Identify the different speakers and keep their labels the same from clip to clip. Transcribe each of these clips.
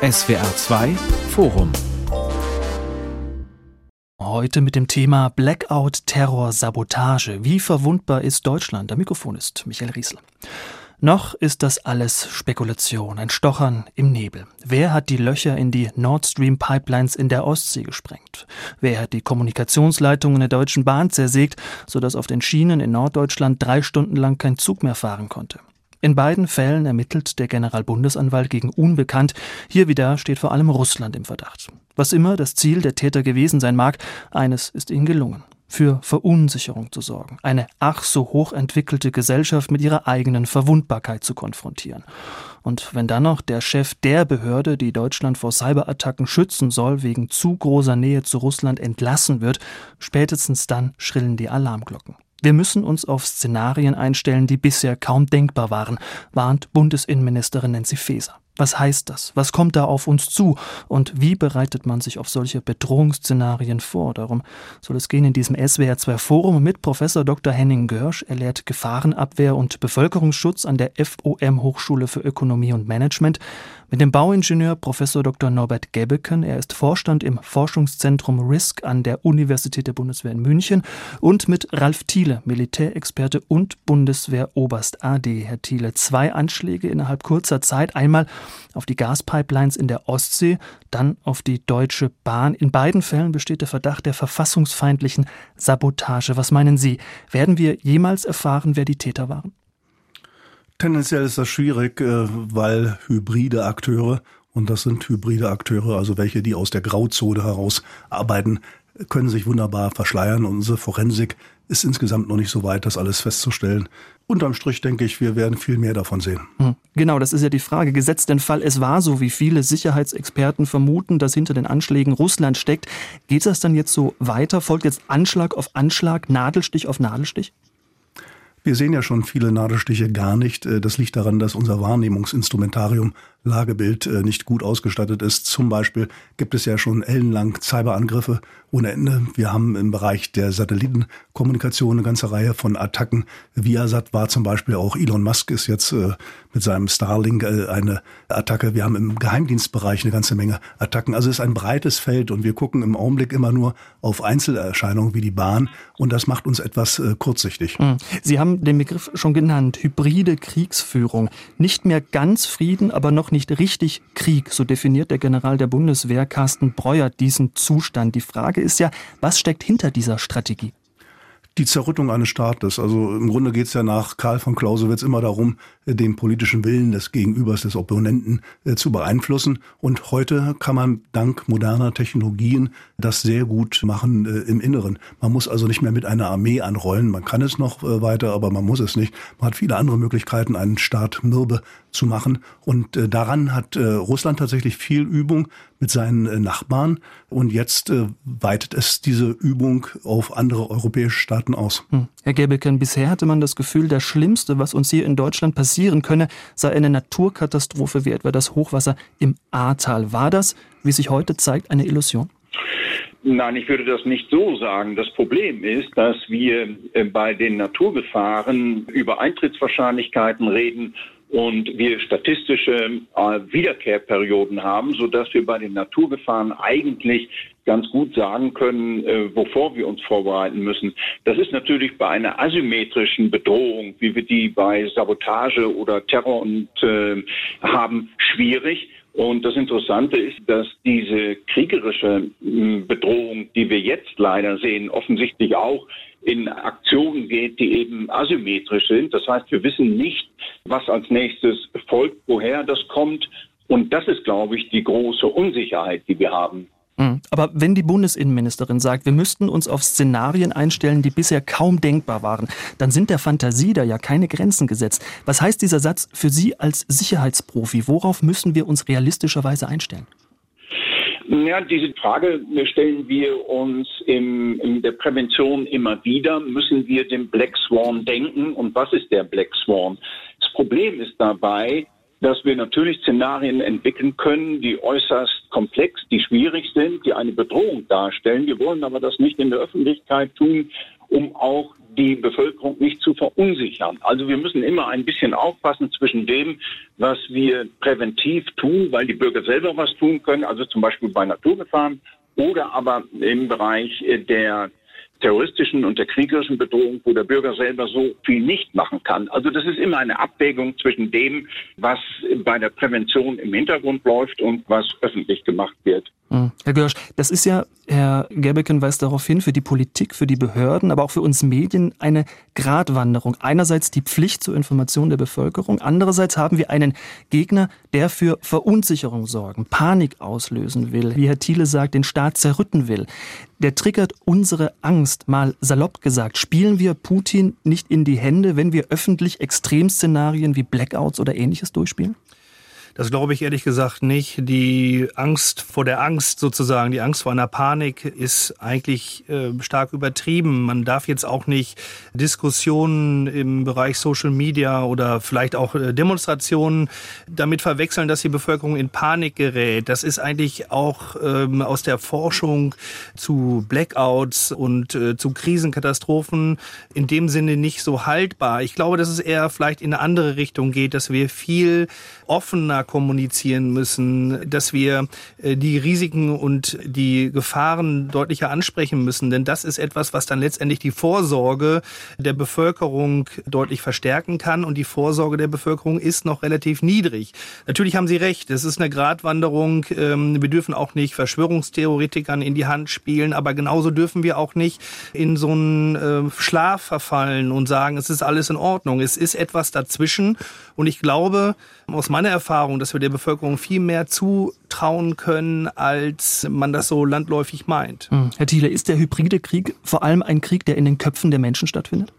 Speaker 1: SWR 2 Forum Heute mit dem Thema Blackout, Terror, Sabotage. Wie verwundbar ist Deutschland? Der Mikrofon ist Michael Riesel. Noch ist das alles Spekulation, ein Stochern im Nebel. Wer hat die Löcher in die Nord Stream Pipelines in der Ostsee gesprengt? Wer hat die Kommunikationsleitungen der Deutschen Bahn zersägt, sodass auf den Schienen in Norddeutschland drei Stunden lang kein Zug mehr fahren konnte? In beiden Fällen ermittelt der Generalbundesanwalt gegen Unbekannt. Hier wieder steht vor allem Russland im Verdacht. Was immer das Ziel der Täter gewesen sein mag, eines ist ihnen gelungen. Für Verunsicherung zu sorgen, eine ach so hochentwickelte Gesellschaft mit ihrer eigenen Verwundbarkeit zu konfrontieren. Und wenn dann noch der Chef der Behörde, die Deutschland vor Cyberattacken schützen soll, wegen zu großer Nähe zu Russland entlassen wird, spätestens dann schrillen die Alarmglocken. Wir müssen uns auf Szenarien einstellen, die bisher kaum denkbar waren, warnt Bundesinnenministerin Nancy Faeser. Was heißt das? Was kommt da auf uns zu? Und wie bereitet man sich auf solche Bedrohungsszenarien vor? Darum soll es gehen in diesem SWR2 Forum mit Professor Dr. Henning Görsch. Er lehrt Gefahrenabwehr und Bevölkerungsschutz an der FOM Hochschule für Ökonomie und Management. Mit dem Bauingenieur Professor Dr. Norbert Gebeken. Er ist Vorstand im Forschungszentrum RISK an der Universität der Bundeswehr in München. Und mit Ralf Thiele, Militärexperte und Bundeswehroberst AD. Herr Thiele, zwei Anschläge innerhalb kurzer Zeit. Einmal auf die Gaspipelines in der Ostsee, dann auf die Deutsche Bahn. In beiden Fällen besteht der Verdacht der verfassungsfeindlichen Sabotage. Was meinen Sie? Werden wir jemals erfahren, wer die Täter waren?
Speaker 2: Tendenziell ist das schwierig, äh, weil hybride Akteure, und das sind hybride Akteure, also welche, die aus der Grauzone heraus arbeiten, können sich wunderbar verschleiern. Unsere Forensik ist insgesamt noch nicht so weit, das alles festzustellen. Unterm Strich denke ich, wir werden viel mehr davon sehen. Hm.
Speaker 1: Genau, das ist ja die Frage. Gesetzt den Fall, es war so, wie viele Sicherheitsexperten vermuten, dass hinter den Anschlägen Russland steckt. Geht das dann jetzt so weiter? Folgt jetzt Anschlag auf Anschlag, Nadelstich auf Nadelstich?
Speaker 2: Wir sehen ja schon viele Nadelstiche gar nicht. Äh, das liegt daran, dass unser Wahrnehmungsinstrumentarium Lagebild äh, nicht gut ausgestattet ist. Zum Beispiel gibt es ja schon ellenlang Cyberangriffe ohne Ende. Wir haben im Bereich der Satellitenkommunikation eine ganze Reihe von Attacken. Viasat war zum Beispiel auch Elon Musk ist jetzt äh, mit seinem Starlink eine Attacke. Wir haben im Geheimdienstbereich eine ganze Menge Attacken. Also es ist ein breites Feld und wir gucken im Augenblick immer nur auf Einzelerscheinungen wie die Bahn und das macht uns etwas kurzsichtig. Hm.
Speaker 1: Sie haben den Begriff schon genannt, hybride Kriegsführung. Nicht mehr ganz Frieden, aber noch nicht richtig Krieg. So definiert der General der Bundeswehr Carsten Breuer diesen Zustand. Die Frage ist ja, was steckt hinter dieser Strategie?
Speaker 2: Die Zerrüttung eines Staates. Also im Grunde geht es ja nach Karl von Clausewitz immer darum, äh, den politischen Willen des Gegenübers, des Opponenten äh, zu beeinflussen. Und heute kann man dank moderner Technologien das sehr gut machen äh, im Inneren. Man muss also nicht mehr mit einer Armee anrollen. Man kann es noch weiter, aber man muss es nicht. Man hat viele andere Möglichkeiten, einen Staat mürbe zu machen. Und daran hat Russland tatsächlich viel Übung mit seinen Nachbarn. Und jetzt weitet es diese Übung auf andere europäische Staaten aus. Hm.
Speaker 1: Herr Gebelken, bisher hatte man das Gefühl, das Schlimmste, was uns hier in Deutschland passieren könne, sei eine Naturkatastrophe wie etwa das Hochwasser im Ahrtal. War das, wie sich heute zeigt, eine Illusion?
Speaker 3: Nein, ich würde das nicht so sagen. Das Problem ist, dass wir äh, bei den Naturgefahren über Eintrittswahrscheinlichkeiten reden und wir statistische äh, Wiederkehrperioden haben, so dass wir bei den Naturgefahren eigentlich ganz gut sagen können, äh, wovor wir uns vorbereiten müssen. Das ist natürlich bei einer asymmetrischen Bedrohung, wie wir die bei Sabotage oder Terror und äh, haben, schwierig. Und das Interessante ist, dass diese kriegerische Bedrohung, die wir jetzt leider sehen, offensichtlich auch in Aktionen geht, die eben asymmetrisch sind. Das heißt, wir wissen nicht, was als nächstes folgt, woher das kommt. Und das ist, glaube ich, die große Unsicherheit, die wir haben.
Speaker 1: Hm. Aber wenn die Bundesinnenministerin sagt, wir müssten uns auf Szenarien einstellen, die bisher kaum denkbar waren, dann sind der Fantasie da ja keine Grenzen gesetzt. Was heißt dieser Satz für Sie als Sicherheitsprofi? Worauf müssen wir uns realistischerweise einstellen?
Speaker 3: Ja, diese Frage stellen wir uns im, in der Prävention immer wieder. Müssen wir den Black Swan denken? Und was ist der Black Swan? Das Problem ist dabei, dass wir natürlich Szenarien entwickeln können, die äußerst komplex, die schwierig sind, die eine Bedrohung darstellen. Wir wollen aber das nicht in der Öffentlichkeit tun um auch die Bevölkerung nicht zu verunsichern. Also wir müssen immer ein bisschen aufpassen zwischen dem, was wir präventiv tun, weil die Bürger selber was tun können, also zum Beispiel bei Naturgefahren, oder aber im Bereich der terroristischen und der kriegerischen Bedrohung, wo der Bürger selber so viel nicht machen kann. Also das ist immer eine Abwägung zwischen dem, was bei der Prävention im Hintergrund läuft und was öffentlich gemacht wird.
Speaker 1: Hm. Herr Görsch, das ist ja, Herr Gerbeken weist darauf hin, für die Politik, für die Behörden, aber auch für uns Medien eine Gratwanderung. Einerseits die Pflicht zur Information der Bevölkerung, andererseits haben wir einen Gegner, der für Verunsicherung sorgen, Panik auslösen will, wie Herr Thiele sagt, den Staat zerrütten will. Der triggert unsere Angst, mal salopp gesagt. Spielen wir Putin nicht in die Hände, wenn wir öffentlich Extremszenarien wie Blackouts oder ähnliches durchspielen?
Speaker 4: Das glaube ich ehrlich gesagt nicht. Die Angst vor der Angst sozusagen, die Angst vor einer Panik ist eigentlich äh, stark übertrieben. Man darf jetzt auch nicht Diskussionen im Bereich Social Media oder vielleicht auch äh, Demonstrationen damit verwechseln, dass die Bevölkerung in Panik gerät. Das ist eigentlich auch ähm, aus der Forschung zu Blackouts und äh, zu Krisenkatastrophen in dem Sinne nicht so haltbar. Ich glaube, dass es eher vielleicht in eine andere Richtung geht, dass wir viel offener kommunizieren müssen, dass wir äh, die Risiken und die Gefahren deutlicher ansprechen müssen. Denn das ist etwas, was dann letztendlich die Vorsorge der Bevölkerung deutlich verstärken kann. Und die Vorsorge der Bevölkerung ist noch relativ niedrig. Natürlich haben Sie recht, es ist eine Gratwanderung. Ähm, wir dürfen auch nicht Verschwörungstheoretikern in die Hand spielen, aber genauso dürfen wir auch nicht in so einen äh, Schlaf verfallen und sagen, es ist alles in Ordnung. Es ist etwas dazwischen. Und ich glaube, aus meiner Erfahrung, dass wir der Bevölkerung viel mehr zutrauen können, als man das so landläufig meint.
Speaker 1: Hm. Herr Thiele, ist der hybride Krieg vor allem ein Krieg, der in den Köpfen der Menschen stattfindet?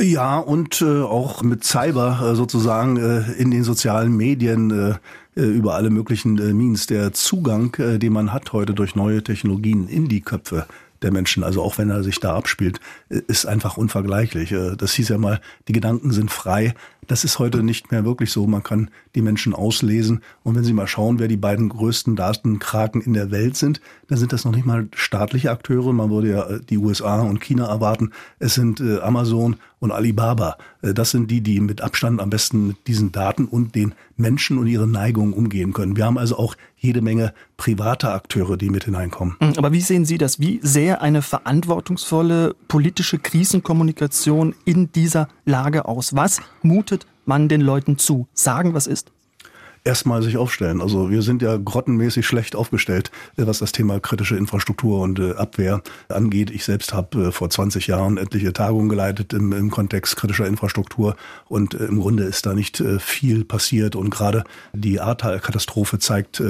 Speaker 2: Ja, und äh, auch mit Cyber äh, sozusagen äh, in den sozialen Medien äh, äh über alle möglichen äh, Means. Der Zugang, äh, den man hat heute durch neue Technologien in die Köpfe der Menschen, also auch wenn er sich da abspielt, äh, ist einfach unvergleichlich. Äh, das hieß ja mal, die Gedanken sind frei. Das ist heute nicht mehr wirklich so. Man kann die Menschen auslesen. Und wenn Sie mal schauen, wer die beiden größten Datenkraken in der Welt sind, dann sind das noch nicht mal staatliche Akteure. Man würde ja äh, die USA und China erwarten. Es sind Amazon und Alibaba. Das sind die, die mit Abstand am besten mit diesen Daten und den Menschen und ihren Neigungen umgehen können. Wir haben also auch jede Menge private Akteure, die mit hineinkommen.
Speaker 1: Mhm, aber wie sehen Sie das? Wie sehr eine verantwortungsvolle politische Krisenkommunikation in dieser Lage aus? Was mutet man den Leuten zu? Sagen, was ist?
Speaker 2: Erstmal sich aufstellen. Also wir sind ja grottenmäßig schlecht aufgestellt, äh, was das Thema kritische Infrastruktur und äh, Abwehr angeht. Ich selbst habe äh, vor 20 Jahren etliche Tagungen geleitet im, im Kontext kritischer Infrastruktur und im Grunde ist da nicht viel passiert und gerade die Ahrtal-Katastrophe zeigt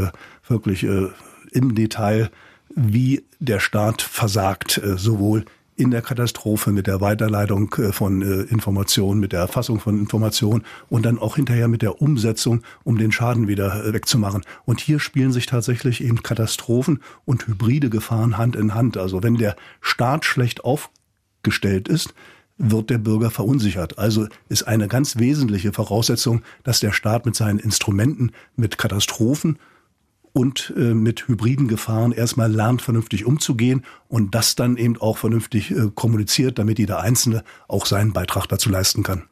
Speaker 2: wirklich im Detail, wie der Staat versagt, sowohl in der Katastrophe mit der Weiterleitung äh, von äh, Informationen, mit der Erfassung von Informationen und dann auch hinterher mit der Umsetzung, um den Schaden wieder äh, wegzumachen. Und hier spielen sich tatsächlich eben Katastrophen und hybride Gefahren Hand in Hand. Also wenn der Staat schlecht aufgestellt ist, wird der Bürger verunsichert. Also ist eine ganz wesentliche Voraussetzung, dass der Staat mit seinen Instrumenten, mit Katastrophen und äh, mit hybriden Gefahren erstmal lernt, vernünftig umzugehen und das dann eben auch vernünftig äh, kommuniziert, damit jeder Einzelne auch seinen Beitrag dazu leisten kann.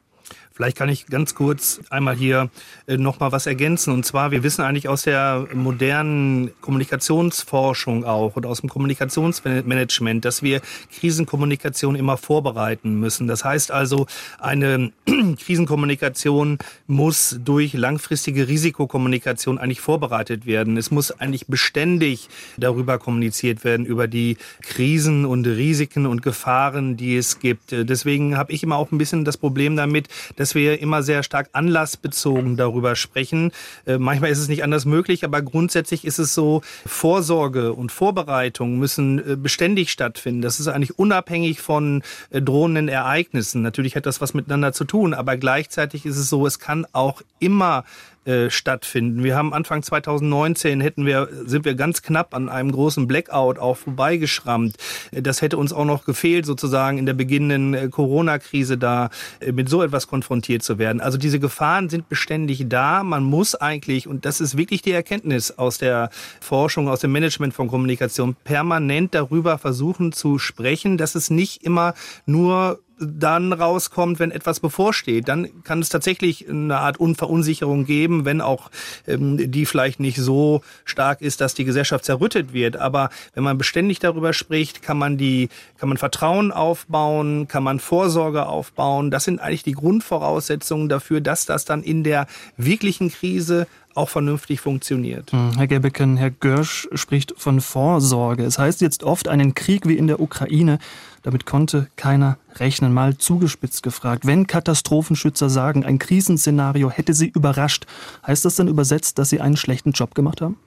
Speaker 4: Vielleicht kann ich ganz kurz einmal hier äh, noch mal was ergänzen. Und zwar, wir wissen eigentlich aus der modernen Kommunikationsforschung auch und aus dem Kommunikationsmanagement, dass wir Krisenkommunikation immer vorbereiten müssen. Das heißt also, eine Krisenkommunikation muss durch langfristige Risikokommunikation eigentlich vorbereitet werden. Es muss eigentlich beständig darüber kommuniziert werden, über die Krisen und Risiken und Gefahren, die es gibt. Deswegen habe ich immer auch ein bisschen das Problem damit, dass wir immer sehr stark anlassbezogen darüber sprechen. Äh, manchmal ist es nicht anders möglich, aber grundsätzlich ist es so, Vorsorge und Vorbereitung müssen äh, beständig stattfinden. Das ist eigentlich unabhängig von äh, drohenden Ereignissen. Natürlich hat das was miteinander zu tun, aber gleichzeitig ist es so, es kann auch immer äh, stattfinden. Wir haben Anfang 2019 hätten wir, sind wir ganz knapp an einem großen Blackout auch vorbeigeschrammt. Das hätte uns auch noch gefehlt, sozusagen in der beginnenden äh, Corona-Krise da äh, mit so etwas konfrontiert zu werden. Also diese Gefahren sind beständig da. Man muss eigentlich, und das ist wirklich die Erkenntnis aus der Forschung, aus dem Management von Kommunikation, permanent darüber versuchen zu sprechen, dass es nicht immer nur dann rauskommt, wenn etwas bevorsteht. Dann kann es tatsächlich eine Art Unverunsicherung geben, wenn auch ähm, die vielleicht nicht so stark ist, dass die Gesellschaft zerrüttet wird. Aber wenn man beständig darüber spricht, kann man die, kann man Vertrauen aufbauen, kann man Vorsorge aufbauen. Das sind eigentlich die Grundvoraussetzungen dafür, dass das dann in der wirklichen Krise auch vernünftig funktioniert.
Speaker 1: Hm, Herr Gebeken, Herr Görsch spricht von Vorsorge. Es heißt jetzt oft einen Krieg wie in der Ukraine damit konnte keiner rechnen. Mal zugespitzt gefragt. Wenn Katastrophenschützer sagen, ein Krisenszenario hätte sie überrascht, heißt das dann übersetzt, dass sie einen schlechten Job gemacht haben?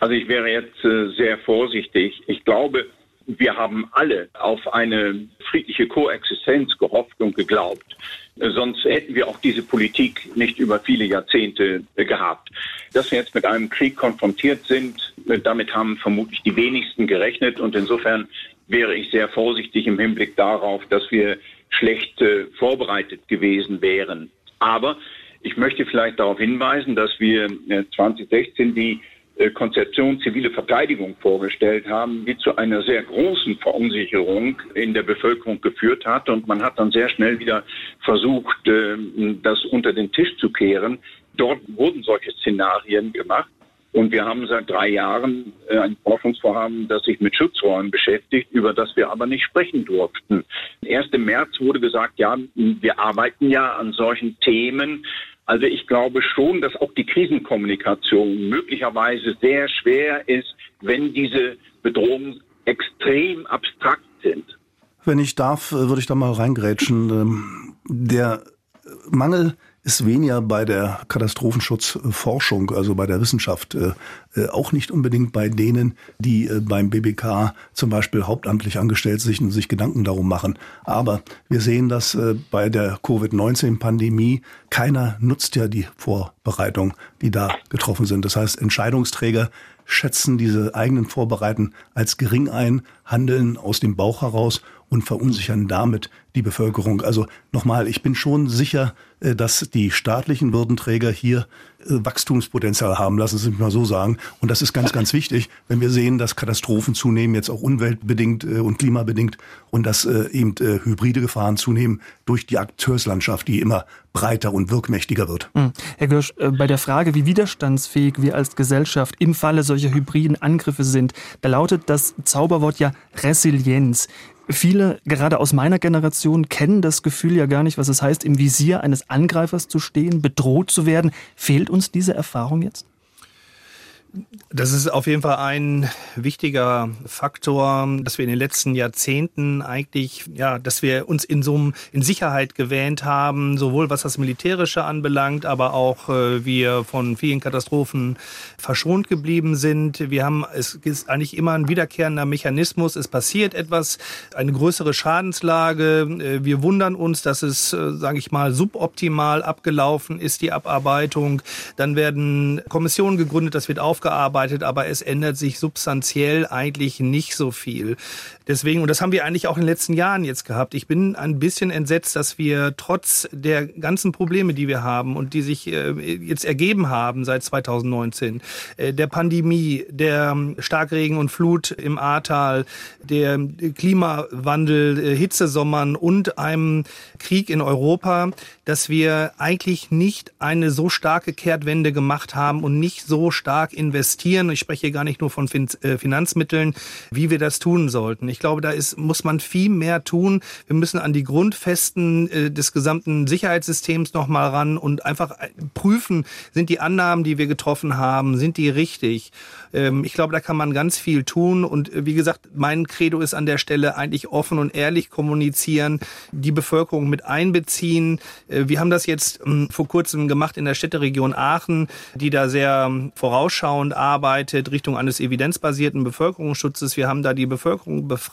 Speaker 3: Also ich wäre jetzt äh, sehr vorsichtig. Ich glaube, wir haben alle auf eine friedliche Koexistenz gehofft und geglaubt. Äh, sonst hätten wir auch diese Politik nicht über viele Jahrzehnte äh, gehabt. Dass wir jetzt mit einem Krieg konfrontiert sind, damit haben vermutlich die wenigsten gerechnet. Und insofern wäre ich sehr vorsichtig im Hinblick darauf, dass wir schlecht äh, vorbereitet gewesen wären. Aber ich möchte vielleicht darauf hinweisen, dass wir äh, 2016 die äh, Konzeption zivile Verteidigung vorgestellt haben, die zu einer sehr großen Verunsicherung in der Bevölkerung geführt hat. Und man hat dann sehr schnell wieder versucht, äh, das unter den Tisch zu kehren. Dort wurden solche Szenarien gemacht. Und wir haben seit drei Jahren äh, ein Forschungsvorhaben, das sich mit Schutzräumen beschäftigt, über das wir aber nicht sprechen durften. Erst im März wurde gesagt, ja, wir arbeiten ja an solchen Themen. Also ich glaube schon, dass auch die Krisenkommunikation möglicherweise sehr schwer ist, wenn diese Bedrohungen extrem abstrakt sind.
Speaker 2: Wenn ich darf, äh, würde ich da mal reingrätschen. Ähm, der Mangel ist weniger bei der Katastrophenschutzforschung, also bei der Wissenschaft, äh, äh, auch nicht unbedingt bei denen, die äh, beim BBK zum Beispiel hauptamtlich angestellt sind und sich Gedanken darum machen. Aber wir sehen, dass bei der Covid-19-Pandemie keiner nutzt ja die Vorbereitung, die da getroffen sind. Das heißt, Entscheidungsträger schätzen diese eigenen Vorbereiten als gering ein, handeln aus dem Bauch heraus und verunsichern damit die Bevölkerung. Also nochmal, ich bin schon sicher, äh, dass die staatlichen Würdenträger hier äh, Wachstumspotenzial haben, lassen Sie mich mal so sagen. Und das ist ganz, ganz wichtig, wenn wir sehen, dass Katastrophen zunehmen, jetzt auch umweltbedingt äh, und klimabedingt und dass eben hybride Gefahren zunehmen durch die Akteurslandschaft, die immer breiter und wirkmächtiger wird.
Speaker 1: Hm. Herr Görsch, bei der Frage, wie widerstandsfähig wir als Gesellschaft im Falle solcher hybriden Angriffe sind, da lautet das Zauberwort ja Resilienz. Viele, gerade aus meiner Generation, kennen das Gefühl ja gar nicht, was es heißt, im Visier eines Angreifers zu stehen, bedroht zu werden. Fehlt uns diese Erfahrung jetzt?
Speaker 4: Das ist auf jeden Fall ein wichtiger Faktor, dass wir in den letzten Jahrzehnten eigentlich, ja, dass wir uns in so einem, in Sicherheit gewähnt haben, sowohl was das Militärische anbelangt, aber auch äh, wir von vielen Katastrophen verschont geblieben sind. Wir haben, es ist eigentlich immer ein wiederkehrender Mechanismus. Es passiert etwas, eine größere Schadenslage. Äh, wir wundern uns, dass es, äh, sage ich mal, suboptimal abgelaufen ist, die Abarbeitung. Dann werden Kommissionen gegründet, das wird aufgebaut aufgearbeitet, aber es ändert sich substanziell eigentlich nicht so viel. Deswegen, und das haben wir eigentlich auch in den letzten Jahren jetzt gehabt. Ich bin ein bisschen entsetzt, dass wir trotz der ganzen Probleme, die wir haben und die sich äh, jetzt ergeben haben seit 2019, äh, der Pandemie, der ähm, Starkregen und Flut im Ahrtal, der Klimawandel, äh, Hitzesommern und einem Krieg in Europa, dass wir eigentlich nicht eine so starke Kehrtwende gemacht haben und nicht so stark investieren. Ich spreche hier gar nicht nur von Finanzmitteln, wie wir das tun sollten. Ich glaube, da ist, muss man viel mehr tun. Wir müssen an die Grundfesten äh, des gesamten Sicherheitssystems nochmal ran und einfach äh, prüfen, sind die Annahmen, die wir getroffen haben, sind die richtig? Ähm, ich glaube, da kann man ganz viel tun. Und äh, wie gesagt, mein Credo ist an der Stelle eigentlich offen und ehrlich kommunizieren, die Bevölkerung mit einbeziehen. Wir haben das jetzt ähm, vor kurzem gemacht in der Städteregion Aachen, die da sehr ähm, vorausschauend vorausschauend arbeitet, Richtung eines evidenzbasierten Bevölkerungsschutzes. Wir haben da die Bevölkerung befragt.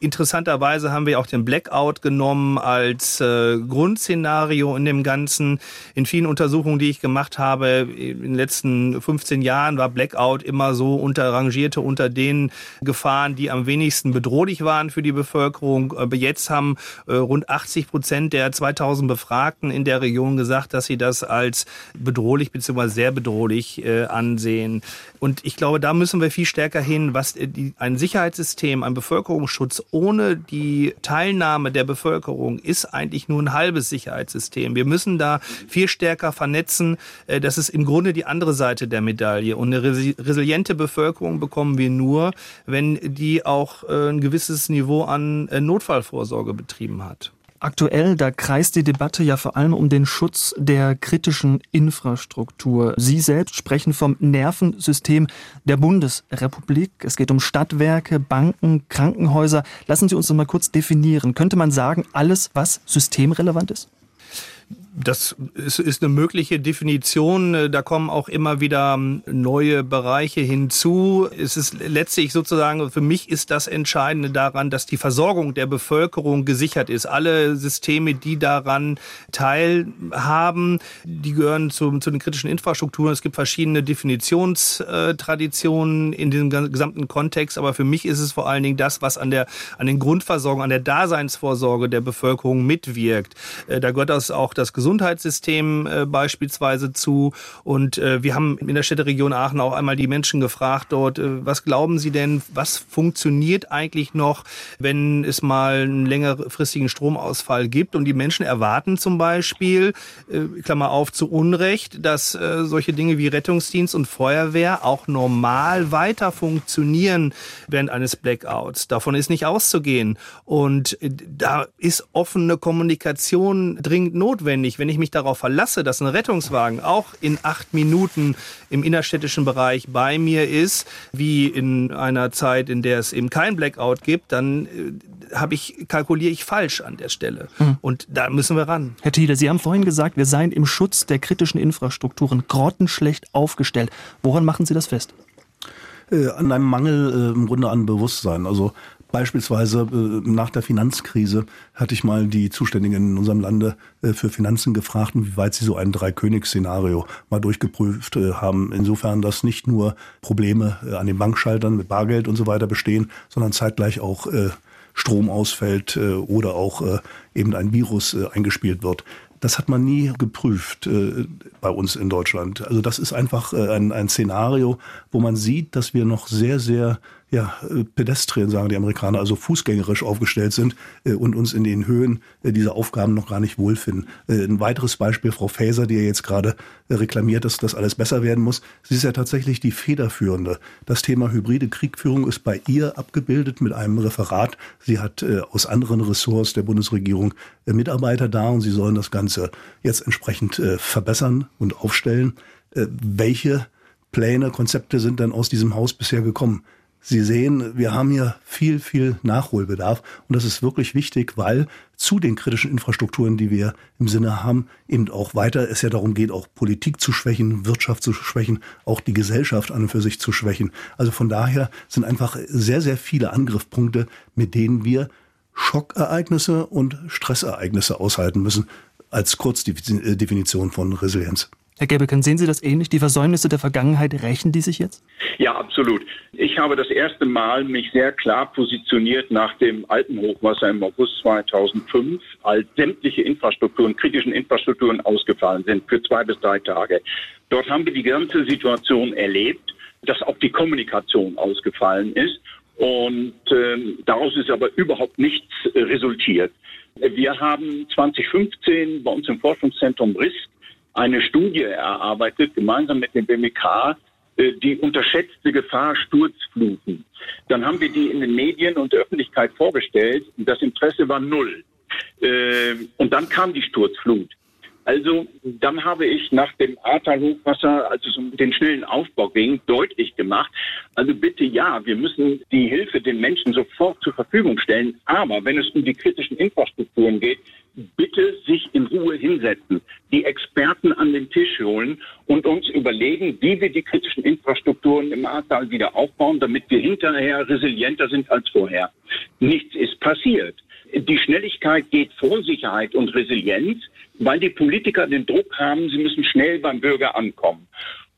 Speaker 4: Interessanterweise haben wir auch den Blackout genommen als äh, Grundszenario in dem Ganzen. In vielen Untersuchungen, die ich gemacht habe, in den letzten 15 Jahren war Blackout immer so unterrangierte unter den Gefahren, die am wenigsten bedrohlich waren für die Bevölkerung. Aber jetzt haben äh, rund 80 Prozent der 2000 Befragten in der Region gesagt, dass sie das als bedrohlich bzw. sehr bedrohlich äh, ansehen. Und ich glaube, da müssen wir viel stärker hin, was äh, die, ein Sicherheitssystem, ein Bevölkerungsschutz ohne die Teilnahme der Bevölkerung ist eigentlich nur ein halbes Sicherheitssystem. Wir müssen da viel stärker vernetzen. Äh, das ist im Grunde die andere Seite der Medaille. Und eine resiliente Bevölkerung bekommen wir nur, wenn die auch äh, ein gewisses Niveau an Notfallvorsorge betrieben hat.
Speaker 1: Aktuell, da kreist die Debatte ja vor allem um den Schutz der kritischen Infrastruktur. Sie selbst sprechen vom Nervensystem der Bundesrepublik. Es geht um Stadtwerke, Banken, Krankenhäuser. Lassen Sie uns noch mal kurz definieren. Könnte man sagen, alles, was systemrelevant ist?
Speaker 4: Das ist, ist eine mögliche Definition. Da kommen auch immer wieder ähm, neue Bereiche hinzu. Es ist letztlich sozusagen, für mich ist das Entscheidende daran, dass die Versorgung der Bevölkerung gesichert ist. Alle Systeme, die daran teilhaben, die gehören zu, zu den kritischen Infrastrukturen. Es gibt verschiedene Definitionstraditionen in diesem gesamten Kontext. Aber für mich ist es vor allen Dingen das, was an der, an den Grundversorgung, an der Daseinsvorsorge der Bevölkerung mitwirkt. Äh, da gehört das auch das Gesundheitssystem äh, beispielsweise zu. Und äh, wir haben in der Städteregion Aachen auch einmal die Menschen gefragt dort, äh, was glauben Sie denn, was funktioniert eigentlich noch, wenn es mal einen längerfristigen Stromausfall gibt? Und die Menschen erwarten zum Beispiel, äh, Klammer auf, zu Unrecht, dass äh, solche Dinge wie Rettungsdienst und Feuerwehr auch normal weiter funktionieren während eines Blackouts. Davon ist nicht auszugehen. Und äh, da ist offene Kommunikation dringend notwendig nicht. Wenn ich mich darauf verlasse, dass ein Rettungswagen auch in acht Minuten im innerstädtischen Bereich bei mir ist, wie in einer Zeit, in der es eben kein Blackout gibt, dann äh, habe ich, kalkuliere ich falsch an der Stelle. Mhm. Und da müssen wir ran.
Speaker 1: Herr Thiele, Sie haben vorhin gesagt, wir seien im Schutz der kritischen Infrastrukturen grottenschlecht aufgestellt. Woran machen Sie das fest?
Speaker 2: Äh, an einem Mangel äh, im Grunde an Bewusstsein. Also Beispielsweise äh, nach der Finanzkrise hatte ich mal die Zuständigen in unserem Lande äh, für Finanzen gefragt, wie weit sie so ein Drei-Königs-Szenario mal durchgeprüft äh, haben. Insofern, dass nicht nur Probleme an den Bankschaltern mit Bargeld und so weiter bestehen, sondern zeitgleich auch Strom ausfällt oder auch eben ein Virus eingespielt wird. Das hat man nie geprüft äh, bei uns in Deutschland. Also das ist einfach äh, ein, ein Szenario, wo man sieht, dass wir noch sehr, sehr ja, äh, Pedestrien, sagen die Amerikaner, also fußgängerisch aufgestellt sind äh, und uns in den Höhen äh, dieser Aufgaben noch gar nicht wohlfinden. Äh, ein weiteres Beispiel, Frau Faeser, die ja jetzt gerade äh, reklamiert, dass das alles besser werden muss. Sie ist ja tatsächlich die Federführende. Das Thema hybride Kriegführung ist bei ihr abgebildet mit einem Referat. Sie hat äh, aus anderen Ressorts der Bundesregierung äh, Mitarbeiter da und sie sollen das Ganze jetzt entsprechend äh, verbessern und aufstellen. Äh, welche Pläne, Konzepte sind denn aus diesem Haus bisher gekommen? Sie sehen, wir haben hier viel, viel Nachholbedarf und das ist wirklich wichtig, weil zu den kritischen Infrastrukturen, die wir im Sinne haben, eben auch weiter es ja darum geht, auch Politik zu schwächen, Wirtschaft zu schwächen, auch die Gesellschaft an und für sich zu schwächen. Also von daher sind einfach sehr, sehr viele Angriffspunkte, mit denen wir Schockereignisse und Stressereignisse aushalten müssen als Kurzdefinition von Resilienz.
Speaker 1: Herr Gebelken, sehen Sie das ähnlich? Die Versäumnisse der Vergangenheit rächen die sich jetzt?
Speaker 3: Ja, absolut. Ich habe das erste Mal mich sehr klar positioniert nach dem Alpenhochwasser im August 2005, als sämtliche Infrastrukturen, kritischen Infrastrukturen ausgefallen sind für zwei bis drei Tage. Dort haben wir die ganze Situation erlebt, dass auch die Kommunikation ausgefallen ist. Und äh, daraus ist aber überhaupt nichts resultiert. Wir haben 2015 bei uns im Forschungszentrum RISK eine Studie erarbeitet, gemeinsam mit dem BMK, äh, die unterschätzte Gefahr Sturzfluten. Dann haben wir die in den Medien und der Öffentlichkeit vorgestellt. Das Interesse war null. Äh, und dann kam die Sturzflut. Also dann habe ich nach dem Ahrtal-Hochwasser, als es um den schnellen Aufbau ging, deutlich gemacht, also bitte ja, wir müssen die Hilfe den Menschen sofort zur Verfügung stellen, aber wenn es um die kritischen Infrastrukturen geht, bitte sich in Ruhe hinsetzen, die Experten an den Tisch holen und uns überlegen, wie wir die kritischen Infrastrukturen im Ahrtal wieder aufbauen, damit wir hinterher resilienter sind als vorher. Nichts ist passiert. Die Schnelligkeit geht vor Sicherheit und Resilienz, weil die Politiker den Druck haben, sie müssen schnell beim Bürger ankommen.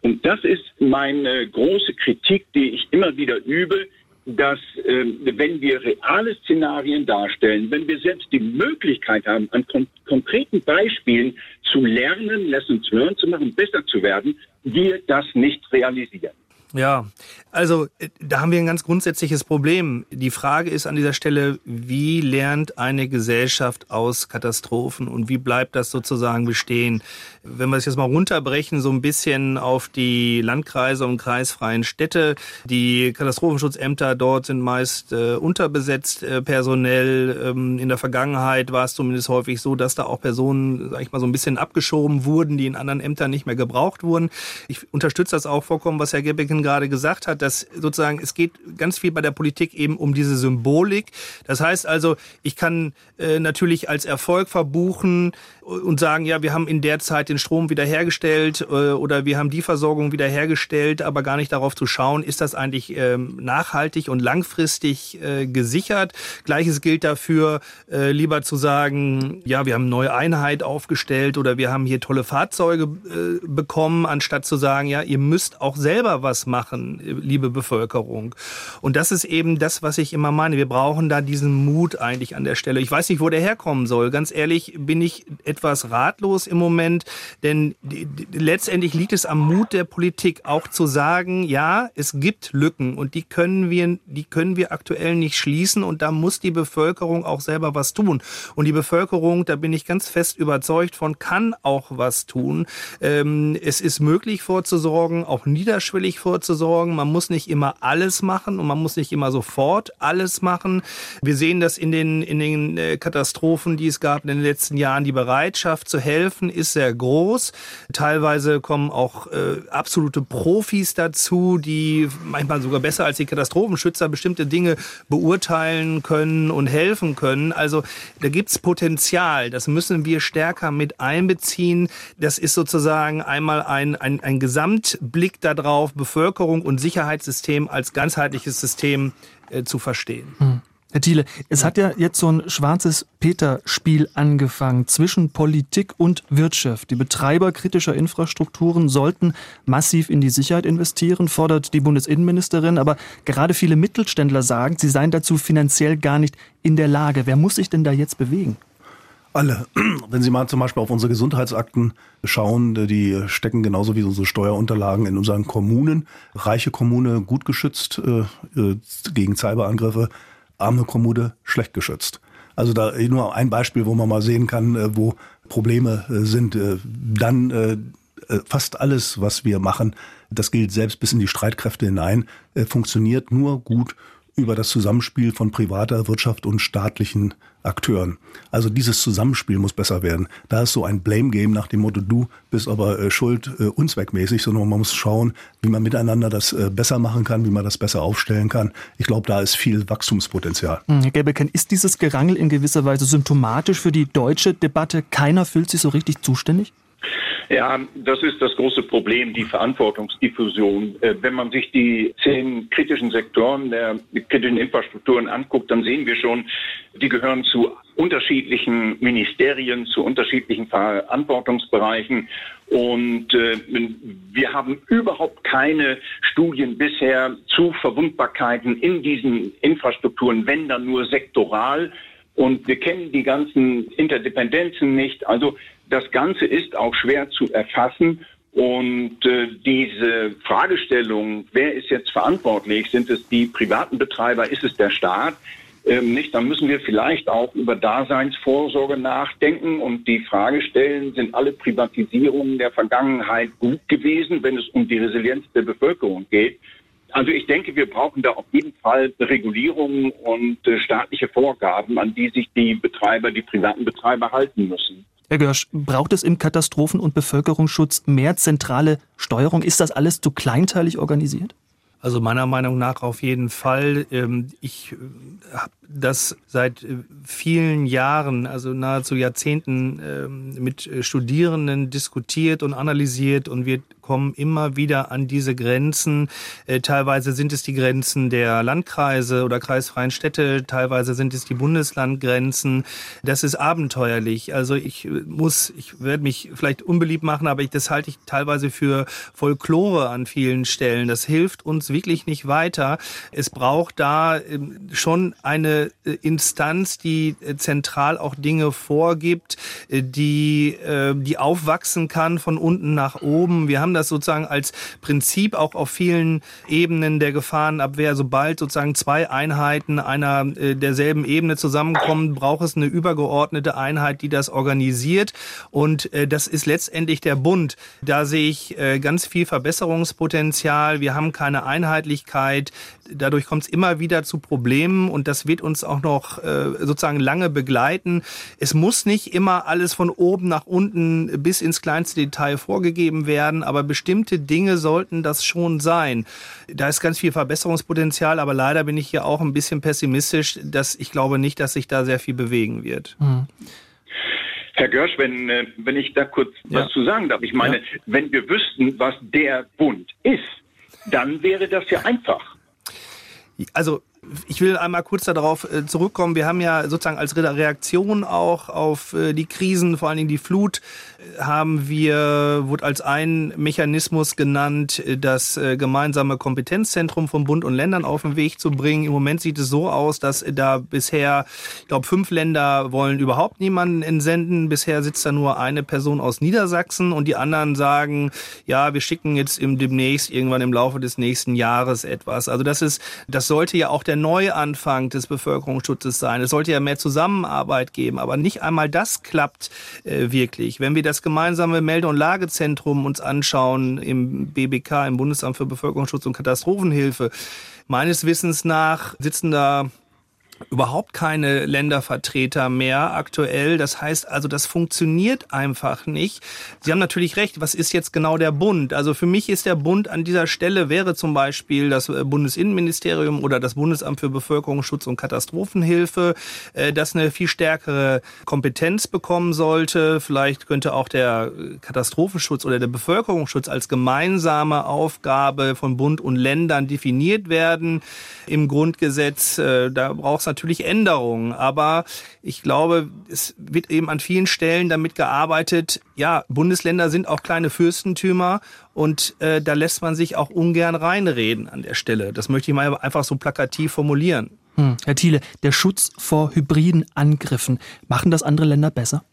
Speaker 3: Und das ist meine große Kritik, die ich immer wieder übe dass äh, wenn wir reale Szenarien darstellen, wenn wir selbst die Möglichkeit haben, an kon konkreten Beispielen zu lernen, Lessons learned zu machen, besser zu werden, wir das nicht realisieren.
Speaker 4: Ja, also äh, da haben wir ein ganz grundsätzliches Problem. Die Frage ist an dieser Stelle, wie lernt eine Gesellschaft aus Katastrophen und wie bleibt das sozusagen bestehen? Wenn wir es jetzt mal runterbrechen, so ein bisschen auf die Landkreise und kreisfreien Städte, die Katastrophenschutzämter dort sind meist äh, unterbesetzt äh, personell. Ähm, in der Vergangenheit war es zumindest häufig so, dass da auch Personen, sag ich mal, so ein bisschen abgeschoben wurden, die in anderen Ämtern nicht mehr gebraucht wurden. Ich unterstütze das auch vollkommen, was Herr Gebbecken gerade gesagt hat, dass sozusagen es geht ganz viel bei der Politik eben um diese Symbolik. Das heißt also, ich kann äh, natürlich als Erfolg verbuchen und sagen, ja, wir haben in der Zeit den Strom wiederhergestellt äh, oder wir haben die Versorgung wiederhergestellt, aber gar nicht darauf zu schauen, ist das eigentlich ähm, nachhaltig und langfristig äh, gesichert. Gleiches gilt dafür, äh, lieber zu sagen, ja, wir haben eine neue Einheit aufgestellt oder wir haben hier tolle Fahrzeuge äh, bekommen, anstatt zu sagen, ja, ihr müsst auch selber was machen, liebe Bevölkerung. Und das ist eben das, was ich immer meine. Wir brauchen da diesen Mut eigentlich an der Stelle. Ich weiß nicht, wo der herkommen soll. Ganz ehrlich bin ich etwas ratlos im Moment, denn letztendlich liegt es am Mut der Politik auch zu sagen, ja, es gibt Lücken und die können wir, die können wir aktuell nicht schließen und da muss die Bevölkerung auch selber was tun. Und die Bevölkerung, da bin ich ganz fest überzeugt von, kann auch was tun. Ähm, es ist möglich vorzusorgen, auch niederschwellig vorzusorgen vorzusorgen. Man muss nicht immer alles machen und man muss nicht immer sofort alles machen. Wir sehen das in den, in den äh, Katastrophen, die es gab in den letzten Jahren. Die Bereitschaft zu helfen ist sehr groß. Teilweise kommen auch äh, absolute Profis dazu, die manchmal sogar besser als die Katastrophenschützer bestimmte Dinge beurteilen können und helfen können. Also da gibt's Potenzial. Das müssen wir stärker mit einbeziehen. Das ist sozusagen einmal ein, ein, ein Gesamtblick darauf, Bevölkerung Bevölkerung und Sicherheitssystem als ganzheitliches System äh, zu verstehen.
Speaker 1: Hm. Herr Thiele, es hat ja jetzt so ein schwarzes Peter-Spiel angefangen zwischen Politik und Wirtschaft. Die Betreiber kritischer Infrastrukturen sollten massiv in die Sicherheit investieren, fordert die Bundesinnenministerin. Aber gerade viele Mittelständler sagen, sie seien dazu finanziell gar nicht in der Lage. Wer muss sich denn da jetzt bewegen?
Speaker 2: Alle. Wenn Sie mal zum Beispiel auf unsere Gesundheitsakten schauen, die stecken genauso wie unsere Steuerunterlagen in unseren Kommunen. Reiche Kommune gut geschützt äh, äh, gegen Cyberangriffe, arme Kommune schlecht geschützt. Also da nur ein Beispiel, wo man mal sehen kann, äh, wo Probleme äh, sind. Äh, dann äh, fast alles, was wir machen, das gilt selbst bis in die Streitkräfte hinein, funktioniert nur gut über das Zusammenspiel von privater Wirtschaft und staatlichen Akteuren. Also dieses Zusammenspiel muss besser werden. Da ist so ein Blame Game nach dem Motto, du bist aber äh, schuld äh, unzweckmäßig, sondern man muss schauen, wie man miteinander das äh, besser machen kann, wie man das besser aufstellen kann. Ich glaube, da ist viel Wachstumspotenzial.
Speaker 1: Hm, Herr Gelbeken, ist dieses Gerangel in gewisser Weise symptomatisch für die deutsche Debatte? Keiner fühlt sich so richtig zuständig?
Speaker 3: Ja, das ist das große Problem, die Verantwortungsdiffusion. Äh, wenn man sich die zehn kritischen Sektoren der kritischen Infrastrukturen anguckt, dann sehen wir schon, die gehören zu unterschiedlichen Ministerien, zu unterschiedlichen Verantwortungsbereichen. Und äh, wir haben überhaupt keine Studien bisher zu Verwundbarkeiten in diesen Infrastrukturen, wenn dann nur sektoral. Und wir kennen die ganzen Interdependenzen nicht. Also das Ganze ist auch schwer zu erfassen. Und äh, diese Fragestellung, wer ist jetzt verantwortlich? Sind es die privaten Betreiber? Ist es der Staat? Ähm, nicht, dann müssen wir vielleicht auch über Daseinsvorsorge nachdenken und die Frage stellen, sind alle Privatisierungen der Vergangenheit gut gewesen, wenn es um die Resilienz der Bevölkerung geht? Also ich denke, wir brauchen da auf jeden Fall Regulierungen und äh, staatliche Vorgaben, an die sich die Betreiber, die privaten Betreiber halten müssen.
Speaker 1: Herr Görsch, braucht es im Katastrophen- und Bevölkerungsschutz mehr zentrale Steuerung? Ist das alles zu kleinteilig organisiert?
Speaker 4: Also meiner Meinung nach auf jeden Fall. Ähm, ich äh, das seit äh, vielen Jahren, also nahezu Jahrzehnten ähm, mit äh, Studierenden diskutiert und analysiert und wir kommen immer wieder an diese Grenzen. Äh, teilweise sind es die Grenzen der Landkreise oder kreisfreien Städte, teilweise sind es die Bundeslandgrenzen. Das ist abenteuerlich. Also ich muss, ich werde mich vielleicht unbeliebt machen, aber ich, das halte ich teilweise für Folklore an vielen Stellen. Das hilft uns wirklich nicht weiter. Es braucht da ähm, schon eine äh, Instanz, die äh, zentral auch Dinge vorgibt, äh, die, die aufwachsen kann von unten nach oben. Wir haben das sozusagen als Prinzip auch auf vielen Ebenen der Gefahrenabwehr. Sobald sozusagen zwei Einheiten einer derselben Ebene zusammenkommen, braucht es eine übergeordnete Einheit, die das organisiert. Und das ist letztendlich der Bund. Da sehe ich ganz viel Verbesserungspotenzial. Wir haben keine Einheitlichkeit. Dadurch kommt es immer wieder zu Problemen und das wird uns auch noch äh, sozusagen lange begleiten. Es muss nicht immer alles von oben nach unten bis ins kleinste Detail vorgegeben werden, aber bestimmte Dinge sollten das schon sein. Da ist ganz viel Verbesserungspotenzial, aber leider bin ich hier auch ein bisschen pessimistisch, dass ich glaube nicht, dass sich da sehr viel bewegen wird. Mhm.
Speaker 3: Herr Görsch, wenn, äh, wenn ich da kurz ja. was zu sagen darf. Ich meine, ja. wenn wir wüssten, was der Bund ist, dann wäre das ja einfach.
Speaker 4: Also ich will einmal kurz darauf äh, zurückkommen. Wir haben ja sozusagen als Reaktion auch auf äh, die Krisen, vor allen Dingen die Flut, haben wir, wurde als ein Mechanismus genannt, das gemeinsame Kompetenzzentrum von Bund und Ländern auf den Weg zu bringen. Im Moment sieht es so aus, dass da bisher, ich glaube, fünf Länder wollen überhaupt niemanden entsenden. Bisher sitzt da nur eine Person aus Niedersachsen und die anderen sagen, ja, wir schicken jetzt im demnächst irgendwann im Laufe des nächsten Jahres etwas. Also das ist, das sollte ja auch der der Neuanfang des Bevölkerungsschutzes sein. Es sollte ja mehr Zusammenarbeit geben, aber nicht einmal das klappt äh, wirklich. Wenn wir das gemeinsame Melde- und Lagezentrum uns anschauen im BBK, im Bundesamt für Bevölkerungsschutz und Katastrophenhilfe, meines Wissens nach sitzen da überhaupt keine Ländervertreter mehr aktuell. Das heißt also, das funktioniert einfach nicht. Sie haben natürlich recht, was ist jetzt genau der Bund? Also für mich ist der Bund an dieser Stelle wäre zum Beispiel das Bundesinnenministerium oder das Bundesamt für Bevölkerungsschutz und Katastrophenhilfe, äh, das eine viel stärkere Kompetenz bekommen sollte. Vielleicht könnte auch der Katastrophenschutz oder der Bevölkerungsschutz als gemeinsame Aufgabe von Bund und Ländern definiert werden im Grundgesetz. Äh, da braucht es natürlich Änderungen, aber ich glaube, es wird eben an vielen Stellen damit gearbeitet, ja, Bundesländer sind auch kleine Fürstentümer und äh, da lässt man sich auch ungern reinreden an der Stelle. Das möchte ich mal einfach so plakativ formulieren.
Speaker 1: Hm. Herr Thiele, der Schutz vor hybriden Angriffen, machen das andere Länder besser?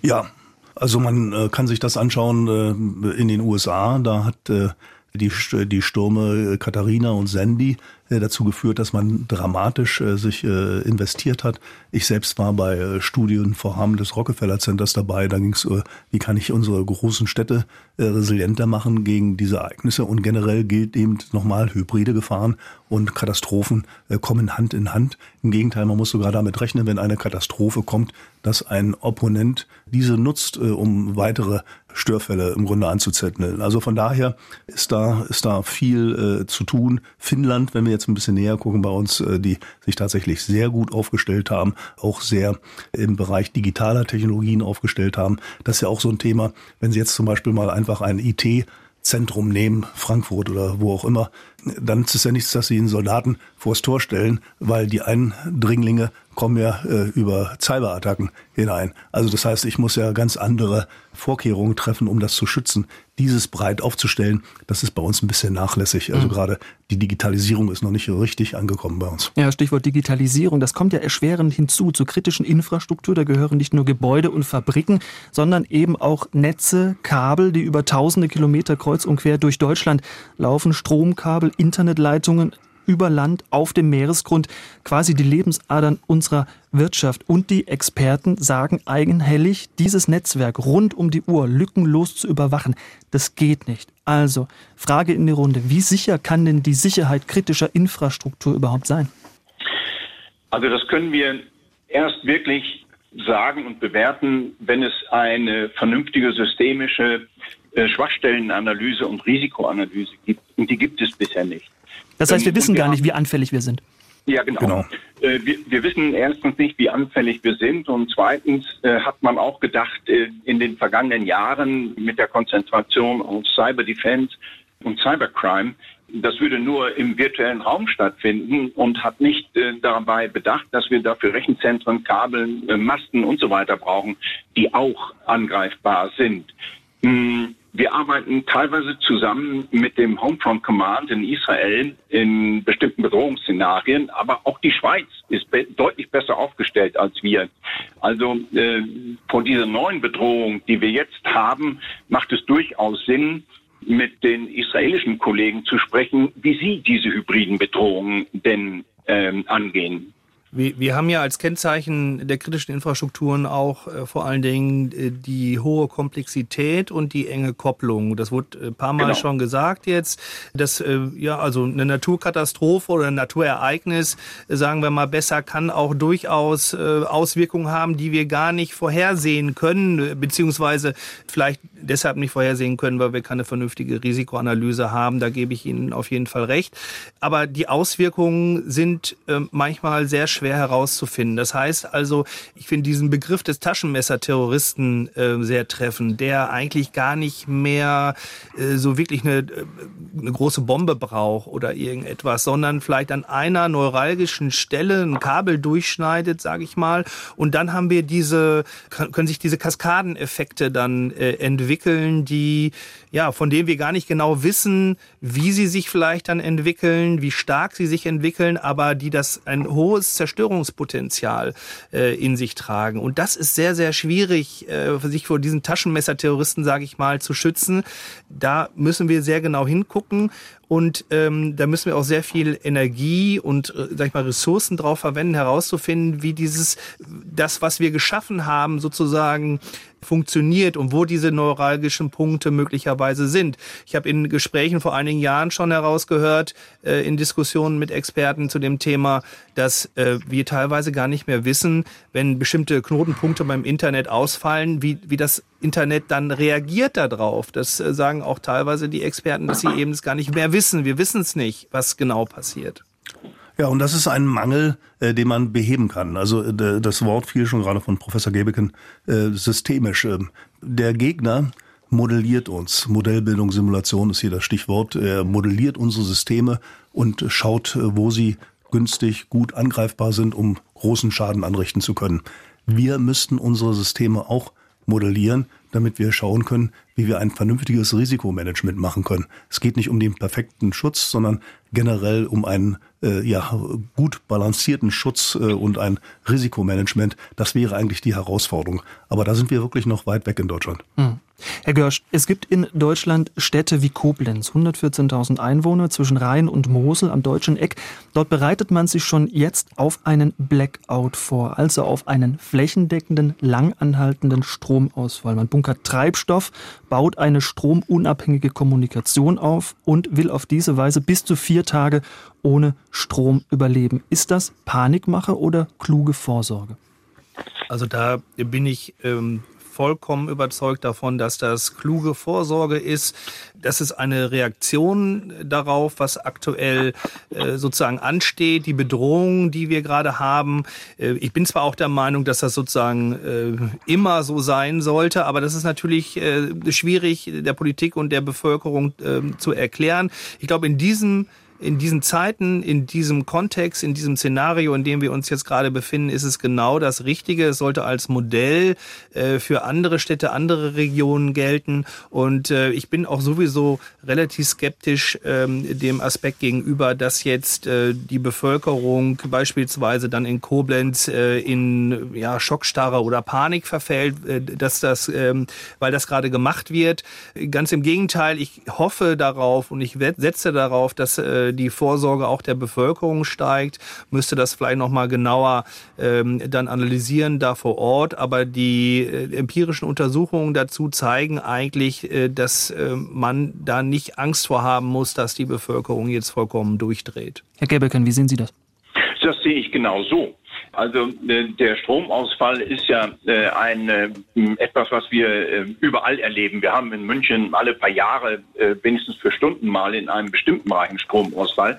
Speaker 2: Ja, also man äh, kann sich das anschauen äh, in den USA. Da hat äh, die, die Stürme Katharina und Sandy äh, dazu geführt, dass man dramatisch äh, sich äh, investiert hat. Ich selbst war bei äh, Studienvorhaben des Rockefeller Centers dabei. Da ging es, äh, wie kann ich unsere großen Städte äh, resilienter machen gegen diese Ereignisse. Und generell gilt eben nochmal, hybride Gefahren und Katastrophen äh, kommen Hand in Hand. Im Gegenteil, man muss sogar damit rechnen, wenn eine Katastrophe kommt, dass ein Opponent diese nutzt, äh, um weitere Störfälle im Grunde anzuzetteln. Also von daher ist da, ist da viel äh, zu tun. Finnland, wenn wir jetzt ein bisschen näher gucken bei uns, äh, die sich tatsächlich sehr gut aufgestellt haben, auch sehr im Bereich digitaler Technologien aufgestellt haben. Das ist ja auch so ein Thema, wenn Sie jetzt zum Beispiel mal einfach ein IT Zentrum nehmen, Frankfurt oder wo auch immer, dann ist es ja nichts, dass sie einen Soldaten vors Tor stellen, weil die Eindringlinge kommen ja äh, über Cyberattacken hinein. Also das heißt, ich muss ja ganz andere Vorkehrungen treffen, um das zu schützen. Dieses breit aufzustellen, das ist bei uns ein bisschen nachlässig. Also mhm. gerade die Digitalisierung ist noch nicht richtig angekommen bei uns.
Speaker 1: Ja, Stichwort Digitalisierung, das kommt ja erschwerend hinzu zur kritischen Infrastruktur. Da gehören nicht nur Gebäude und Fabriken, sondern eben auch Netze, Kabel, die über tausende Kilometer kreuz und quer durch Deutschland laufen, Stromkabel, Internetleitungen über Land, auf dem Meeresgrund, quasi die Lebensadern unserer Wirtschaft. Und die Experten sagen eigenhellig, dieses Netzwerk rund um die Uhr lückenlos zu überwachen, das geht nicht. Also, Frage in die Runde, wie sicher kann denn die Sicherheit kritischer Infrastruktur überhaupt sein?
Speaker 3: Also das können wir erst wirklich sagen und bewerten, wenn es eine vernünftige systemische Schwachstellenanalyse und Risikoanalyse gibt. Und die gibt es bisher nicht.
Speaker 1: Das heißt, wir wissen gar nicht, wie anfällig wir sind.
Speaker 3: Ja, genau. genau. Äh, wir, wir, wissen erstens nicht, wie anfällig wir sind und zweitens äh, hat man auch gedacht, äh, in den vergangenen Jahren mit der Konzentration auf Cyber Defense und Cybercrime, das würde nur im virtuellen Raum stattfinden und hat nicht äh, dabei bedacht, dass wir dafür Rechenzentren, Kabeln, äh, Masten und so weiter brauchen, die auch angreifbar sind. Hm, wir arbeiten teilweise zusammen mit dem Homefront Command in Israel in bestimmten Bedrohungsszenarien, aber auch die Schweiz ist be deutlich besser aufgestellt als wir. Also äh, vor dieser neuen Bedrohung, die wir jetzt haben, macht es durchaus Sinn, mit den israelischen Kollegen zu sprechen, wie sie diese hybriden Bedrohungen denn ähm, angehen.
Speaker 4: Wir, wir haben ja als Kennzeichen der kritischen Infrastrukturen auch äh, vor allen Dingen äh, die hohe Komplexität und die enge Kopplung. Das wurde ein äh, paar Mal genau. schon gesagt jetzt, dass äh, ja also eine Naturkatastrophe oder ein Naturereignis, äh, sagen wir mal besser, kann auch durchaus äh, Auswirkungen haben, die wir gar nicht vorhersehen können, beziehungsweise vielleicht deshalb nicht vorhersehen können, weil wir keine vernünftige Risikoanalyse haben. Da gebe ich Ihnen auf jeden Fall recht. Aber die Auswirkungen sind manchmal sehr schwer schwer herauszufinden. Das heißt also, ich finde diesen Begriff des Taschenmesserterroristen äh, sehr treffend, der eigentlich gar nicht mehr äh, so wirklich eine, äh, eine große Bombe braucht oder irgendetwas, sondern vielleicht an einer neuralgischen Stelle ein Kabel durchschneidet, sage ich mal, und dann haben wir diese können sich diese Kaskadeneffekte dann äh, entwickeln, die ja, von denen wir gar nicht genau wissen, wie sie sich vielleicht dann entwickeln, wie stark sie sich entwickeln, aber die das ein hohes Zerstörungspotenzial äh, in sich tragen. Und das ist sehr, sehr schwierig, äh, sich vor diesen Taschenmesserterroristen, sage ich mal, zu schützen. Da müssen wir sehr genau hingucken. Und ähm, da müssen wir auch sehr viel Energie und, äh, sag ich mal, Ressourcen drauf verwenden, herauszufinden, wie dieses, das, was wir geschaffen haben, sozusagen funktioniert und wo diese neuralgischen Punkte möglicherweise sind. Ich habe in Gesprächen vor einigen Jahren schon herausgehört, äh, in Diskussionen mit Experten zu dem Thema, dass äh, wir teilweise gar nicht mehr wissen, wenn bestimmte Knotenpunkte beim Internet ausfallen, wie, wie das Internet dann reagiert darauf. Das äh, sagen auch teilweise die Experten, dass sie eben es gar nicht mehr wissen. Wir wissen es nicht, was genau passiert.
Speaker 2: Ja, und das ist ein Mangel, äh, den man beheben kann. Also äh, das Wort fiel schon gerade von Professor Gebeken, äh, systemisch. Ähm, der Gegner modelliert uns. Modellbildung, Simulation ist hier das Stichwort. Er modelliert unsere Systeme und schaut, äh, wo sie günstig, gut angreifbar sind, um großen Schaden anrichten zu können. Wir müssten unsere Systeme auch modellieren, damit wir schauen können, wie wir ein vernünftiges Risikomanagement machen können. Es geht nicht um den perfekten Schutz, sondern generell um einen äh, ja, gut balancierten Schutz äh, und ein Risikomanagement. Das wäre eigentlich die Herausforderung. Aber da sind wir wirklich noch weit weg in Deutschland.
Speaker 1: Hm. Herr Görsch, es gibt in Deutschland Städte wie Koblenz, 114.000 Einwohner zwischen Rhein und Mosel am deutschen Eck. Dort bereitet man sich schon jetzt auf einen Blackout vor, also auf einen flächendeckenden, langanhaltenden Stromausfall. Man bunkert Treibstoff, baut eine stromunabhängige Kommunikation auf und will auf diese Weise bis zu vier Tage ohne Strom überleben. Ist das Panikmache oder kluge Vorsorge?
Speaker 4: Also da bin ich ähm, vollkommen überzeugt davon, dass das kluge Vorsorge ist. Das ist eine Reaktion darauf, was aktuell äh, sozusagen ansteht, die Bedrohung, die wir gerade haben. Äh, ich bin zwar auch der Meinung, dass das sozusagen äh, immer so sein sollte, aber das ist natürlich schwierig der Politik und der Bevölkerung zu erklären. Ich glaube, in diesem in diesen Zeiten, in diesem Kontext, in diesem Szenario, in dem wir uns jetzt gerade befinden, ist es genau das Richtige. Es sollte als Modell äh, für andere Städte, andere Regionen gelten. Und äh, ich bin auch sowieso relativ skeptisch ähm, dem Aspekt gegenüber, dass jetzt äh, die Bevölkerung beispielsweise dann in Koblenz in ja, Schockstarre oder Panik verfällt, dass das, ähm, weil das gerade gemacht wird. Ganz im Gegenteil, ich hoffe darauf und ich setze darauf, dass die Vorsorge auch der Bevölkerung steigt, müsste das vielleicht noch mal genauer ähm, dann analysieren da vor Ort. Aber die äh, empirischen Untersuchungen dazu zeigen eigentlich, äh, dass äh, man da nicht Angst vor haben muss, dass die Bevölkerung jetzt vollkommen durchdreht.
Speaker 1: Herr Gebelken, wie sehen Sie das?
Speaker 3: Das sehe ich genau so. Also äh, der Stromausfall ist ja äh, ein äh, etwas, was wir überall erleben. Wir haben in München alle paar Jahre wenigstens für Stunden mal in einem bestimmten Bereich einen Stromausfall.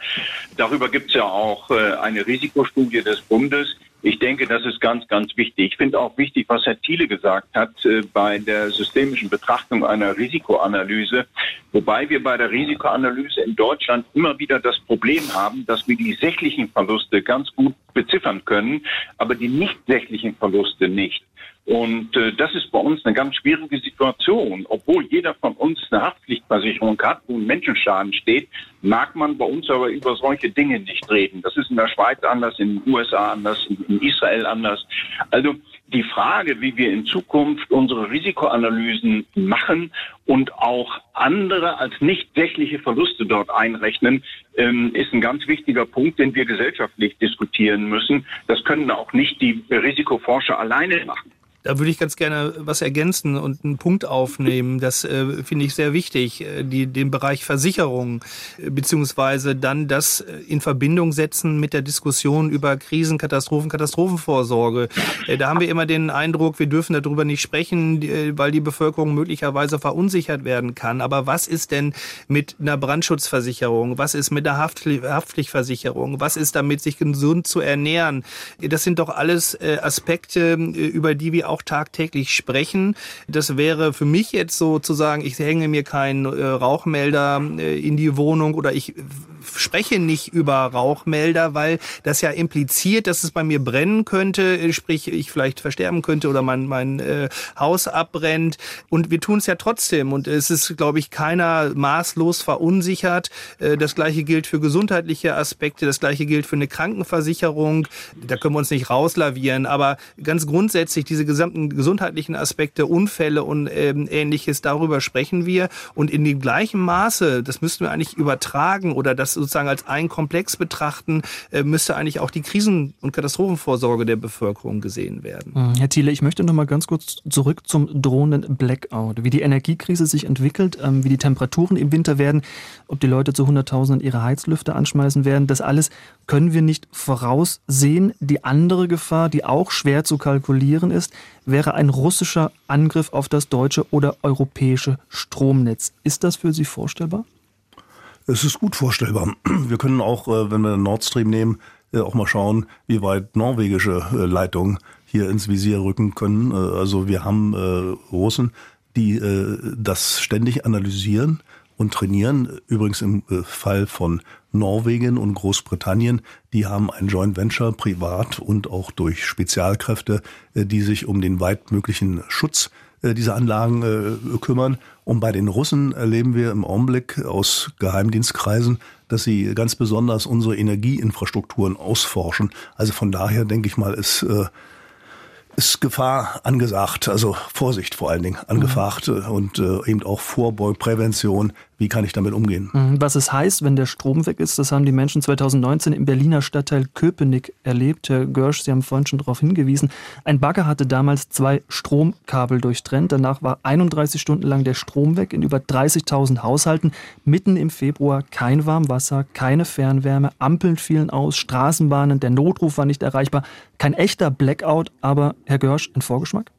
Speaker 3: Darüber gibt es ja auch eine Risikostudie des Bundes. Ich denke, das ist ganz, ganz wichtig. Ich finde auch wichtig, was Herr Thiele gesagt hat äh, bei der systemischen Betrachtung einer Risikoanalyse. Wobei wir bei der Risikoanalyse in Deutschland immer wieder das Problem haben, dass wir die sächlichen Verluste ganz gut beziffern können, aber die nicht sächlichen Verluste nicht. Und äh, das ist bei uns eine ganz schwierige Situation. Obwohl jeder von uns eine Haftpflichtversicherung hat, wo ein Menschenschaden steht, mag man bei uns aber über solche Dinge nicht reden. Das ist in der Schweiz anders, in den USA anders, in Israel anders. Also die Frage, wie wir in Zukunft unsere Risikoanalysen machen und auch andere als nicht sächliche Verluste dort einrechnen, ähm, ist ein ganz wichtiger Punkt, den wir gesellschaftlich diskutieren müssen. Das können auch nicht die Risikoforscher alleine machen.
Speaker 4: Da würde ich ganz gerne was ergänzen und einen Punkt aufnehmen. Das äh, finde ich sehr wichtig, äh, die, den Bereich Versicherung, äh, beziehungsweise dann das äh, in Verbindung setzen mit der Diskussion über Krisen, Katastrophen, Katastrophenvorsorge. Äh, da haben wir immer den Eindruck, wir dürfen darüber nicht sprechen, weil die Bevölkerung möglicherweise verunsichert werden kann. Aber was ist denn mit einer Brandschutzversicherung? Was ist mit einer Haftpflichtversicherung? Was ist damit, sich gesund zu ernähren? Das sind doch alles äh, Aspekte, über die wir auch auch tagtäglich sprechen. Das wäre für mich jetzt sozusagen, ich hänge mir keinen äh, Rauchmelder äh, in die Wohnung oder ich spreche nicht über Rauchmelder, weil das ja impliziert, dass es bei mir brennen könnte, sprich ich vielleicht versterben könnte oder mein, mein äh, Haus abbrennt. Und wir tun es ja trotzdem. Und es ist, glaube ich, keiner maßlos verunsichert. Äh, das gleiche gilt für gesundheitliche Aspekte, das gleiche gilt für eine Krankenversicherung. Da können wir uns nicht rauslavieren. Aber ganz grundsätzlich diese gesamte gesamten gesundheitlichen Aspekte, Unfälle und ähm, ähnliches, darüber sprechen wir. Und in dem gleichen Maße, das müssten wir eigentlich übertragen oder das sozusagen als ein Komplex betrachten, äh, müsste eigentlich auch die Krisen- und Katastrophenvorsorge der Bevölkerung gesehen werden.
Speaker 1: Hm, Herr Thiele, ich möchte noch mal ganz kurz zurück zum drohenden Blackout. Wie die Energiekrise sich entwickelt, ähm, wie die Temperaturen im Winter werden, ob die Leute zu Hunderttausenden ihre Heizlüfter anschmeißen werden, das alles können wir nicht voraussehen. Die andere Gefahr, die auch schwer zu kalkulieren ist, wäre ein russischer Angriff auf das deutsche oder europäische Stromnetz. Ist das für Sie vorstellbar?
Speaker 2: Es ist gut vorstellbar. Wir können auch, äh, wenn wir Nord Stream nehmen, äh, auch mal schauen, wie weit norwegische äh, Leitungen hier ins Visier rücken können. Also wir haben Russen, die das ständig analysieren und trainieren. Übrigens im Fall von Norwegen und Großbritannien, die haben ein Joint Venture privat und auch durch Spezialkräfte, die sich um den weitmöglichen Schutz äh, dieser Anlagen äh, kümmern. Und bei den Russen erleben wir im Augenblick aus Geheimdienstkreisen, dass sie ganz besonders unsere Energieinfrastrukturen ausforschen. Also von daher denke ich mal, ist ist Gefahr angesagt, also Vorsicht vor allen Dingen angefacht mhm. und äh, eben auch Vorbeugprävention wie kann ich damit umgehen?
Speaker 1: Mhm. Was es heißt, wenn der Strom weg ist, das haben die Menschen 2019 im Berliner Stadtteil Köpenick erlebt. Herr Görsch, Sie haben vorhin schon darauf hingewiesen. Ein Bagger hatte damals zwei Stromkabel durchtrennt. Danach war 31 Stunden lang der Strom weg in über 30.000 Haushalten. Mitten im Februar kein Warmwasser, keine Fernwärme, Ampeln fielen aus, Straßenbahnen, der Notruf war nicht erreichbar. Kein echter Blackout, aber Herr Görsch, ein Vorgeschmack?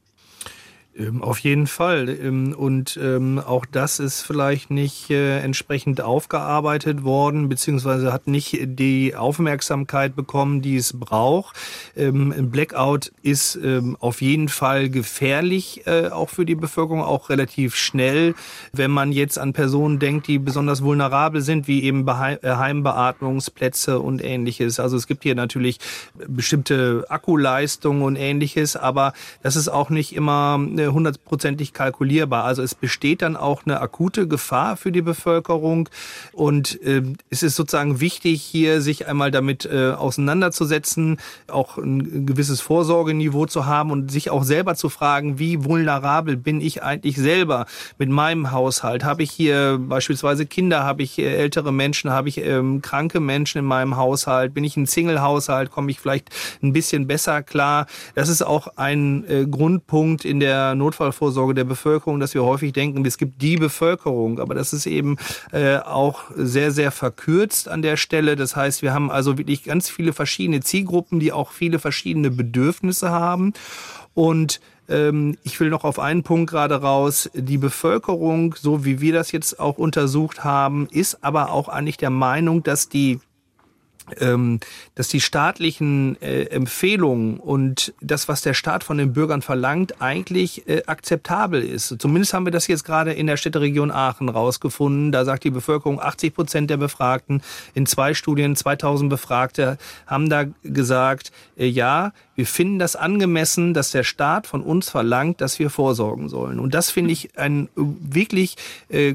Speaker 4: Ähm, auf jeden Fall. Ähm, und ähm, auch das ist vielleicht nicht äh, entsprechend aufgearbeitet worden, beziehungsweise hat nicht die Aufmerksamkeit bekommen, die es braucht. Ein Blackout ist auf jeden Fall gefährlich, äh, auch für die Bevölkerung, auch relativ schnell. Wenn man jetzt an Personen denkt, die besonders vulnerabel sind, wie eben äh, Heimbeatmungsplätze und ähnliches. Also es gibt hier natürlich bestimmte Akkuleistungen und ähnliches, aber das ist auch nicht immer hundertprozentig kalkulierbar. Also es besteht dann auch eine akute Gefahr für die Bevölkerung und äh, es ist sozusagen wichtig, hier sich einmal damit äh, auseinanderzusetzen, auch ein gewisses Vorsorgeniveau zu haben und sich auch selber zu fragen, wie vulnerabel bin ich eigentlich selber mit meinem Haushalt? Habe ich hier beispielsweise Kinder, habe ich äh, ältere Menschen, habe ich ähm, kranke Menschen in meinem Haushalt? Bin ich ein Single-Haushalt? Komme ich vielleicht ein bisschen besser klar? Das ist auch ein äh, Grundpunkt in der Notfallvorsorge der Bevölkerung, dass wir häufig denken, es gibt die Bevölkerung, aber das ist eben äh, auch sehr, sehr verkürzt an der Stelle. Das heißt, wir haben also wirklich ganz viele verschiedene Zielgruppen, die auch viele verschiedene Bedürfnisse haben. Und ähm, ich will noch auf einen Punkt gerade raus. Die Bevölkerung, so wie wir das jetzt auch untersucht haben, ist aber auch eigentlich der Meinung, dass die dass die staatlichen äh, Empfehlungen und das, was der Staat von den Bürgern verlangt, eigentlich äh, akzeptabel ist. Zumindest haben wir das jetzt gerade in der Städteregion Aachen rausgefunden. Da sagt die Bevölkerung, 80 Prozent der Befragten in zwei Studien, 2000 Befragte, haben da gesagt, äh, ja, wir finden das angemessen, dass der Staat von uns verlangt, dass wir vorsorgen sollen. Und das finde ich einen wirklich äh,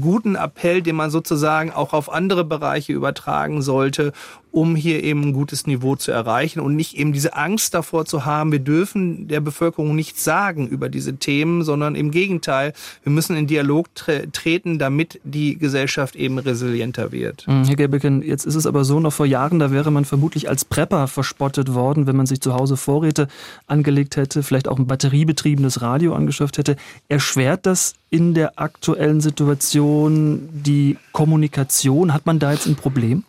Speaker 4: guten Appell, den man sozusagen auch auf andere Bereiche übertragen sollte, um hier eben ein gutes Niveau zu erreichen und nicht eben diese Angst davor zu haben, wir dürfen der Bevölkerung nichts sagen über diese Themen, sondern im Gegenteil, wir müssen in Dialog tre treten, damit die Gesellschaft eben resilienter wird.
Speaker 1: Hm, Herr Gebeken, jetzt ist es aber so, noch vor Jahren, da wäre man vermutlich als Prepper verspottet worden, wenn man sich zu Hause Vorräte angelegt hätte, vielleicht auch ein batteriebetriebenes Radio angeschafft hätte. Erschwert das in der aktuellen Situation die Kommunikation? Hat man da jetzt ein Problem?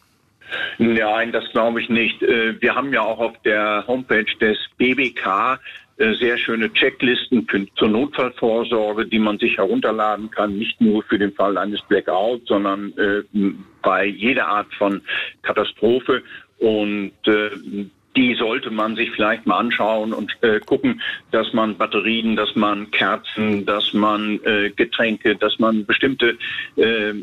Speaker 3: Nein, das glaube ich nicht. Äh, wir haben ja auch auf der Homepage des BBK äh, sehr schöne Checklisten für, zur Notfallvorsorge, die man sich herunterladen kann, nicht nur für den Fall eines Blackouts, sondern äh, bei jeder Art von Katastrophe. Und äh, die sollte man sich vielleicht mal anschauen und äh, gucken, dass man Batterien, dass man Kerzen, dass man äh, Getränke, dass man bestimmte äh,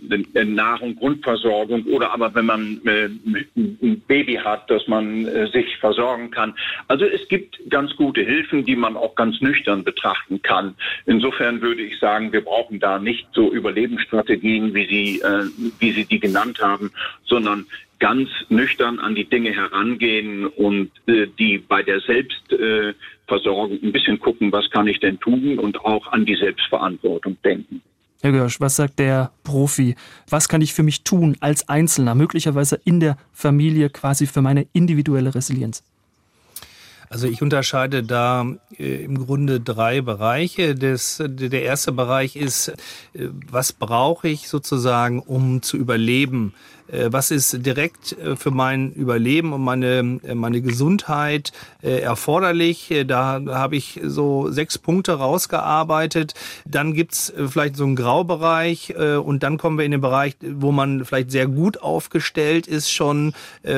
Speaker 3: Nahrung, Grundversorgung oder aber wenn man äh, ein Baby hat, dass man äh, sich versorgen kann. Also es gibt ganz gute Hilfen, die man auch ganz nüchtern betrachten kann. Insofern würde ich sagen, wir brauchen da nicht so Überlebensstrategien, wie Sie, äh, wie Sie die genannt haben, sondern ganz nüchtern an die Dinge herangehen und äh, die bei der Selbstversorgung äh, ein bisschen gucken, was kann ich denn tun und auch an die Selbstverantwortung denken.
Speaker 1: Herr Görsch, was sagt der Profi? Was kann ich für mich tun als Einzelner, möglicherweise in der Familie, quasi für meine individuelle Resilienz?
Speaker 4: Also ich unterscheide da äh, im Grunde drei Bereiche. Das, der erste Bereich ist, äh, was brauche ich sozusagen, um zu überleben? Äh, was ist direkt äh, für mein Überleben und meine, äh, meine Gesundheit erforderlich. Da habe ich so sechs Punkte rausgearbeitet. Dann gibt's vielleicht so einen Graubereich und dann kommen wir in den Bereich, wo man vielleicht sehr gut aufgestellt ist, schon